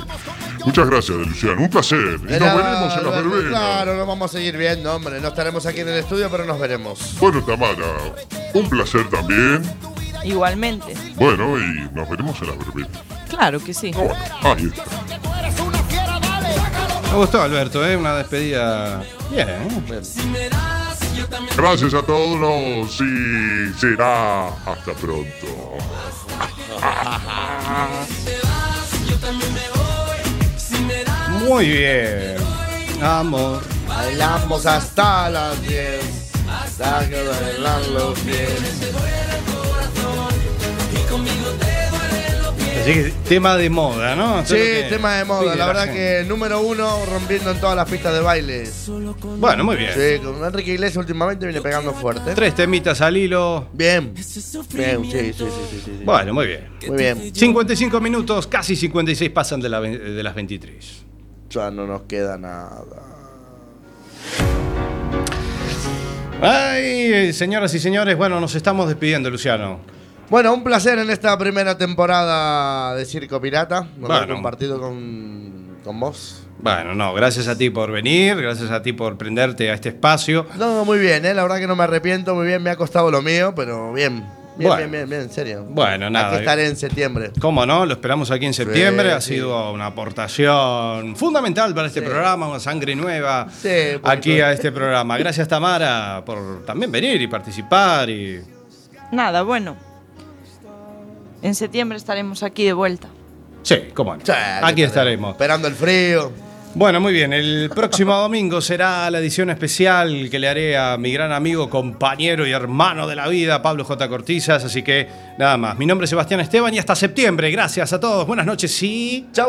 Muchas gracias, Luciano. Un placer. Y nos veremos en la Alberto, verbena. Claro, nos vamos a seguir viendo, hombre. No estaremos aquí en el estudio, pero nos veremos. Bueno, Tamara, un placer también. Igualmente. Bueno, y nos veremos en la verbena. Claro que sí. Bueno, ahí está. Me gustó, Alberto, ¿eh? Una despedida. Bien, ¿eh? Gracias a todos y será hasta pronto. Muy bien. Amor. Bailamos hasta las 10. Hasta que bailan los pies. Así que tema de moda, ¿no? Sí, que tema de moda. La verdad que número uno rompiendo en todas las pistas de baile. Bueno, muy bien. Sí, con Enrique Iglesias últimamente viene pegando fuerte. Tres temitas al hilo. Bien. Bien, sí, sí, sí, sí. Bueno, muy bien. Muy bien. 55 minutos, casi 56 pasan de, la de las 23. Ya no nos queda nada. Ay, señoras y señores, bueno, nos estamos despidiendo, Luciano. Bueno, un placer en esta primera temporada de Circo Pirata. Nos Bueno. compartido con, con vos. Bueno, no, gracias a ti por venir, gracias a ti por prenderte a este espacio. No, muy bien, ¿eh? la verdad que no me arrepiento, muy bien, me ha costado lo mío, pero bien. Bien, Bueno. bien, bien, bien, en serio. Bueno, nada. Aquí estaré en septiembre. ¿Cómo no? Lo esperamos aquí en septiembre. ha sí. sido una aportación fundamental para este Sí. programa, una sangre nueva Sí, aquí a este programa. Gracias, Tamara, por también venir y participar. Y... Nada, bueno. En septiembre estaremos aquí de vuelta. Sí, cómo no. Aquí estaremos. Esperando el frío. Bueno, muy bien. El próximo [LAUGHS] domingo será la edición especial que le haré a mi gran amigo, compañero y hermano de la vida, Pablo J. Cortizas. Así que nada más. Mi nombre es Sebastián Esteban y hasta septiembre. Gracias a todos. Buenas noches y. Chau.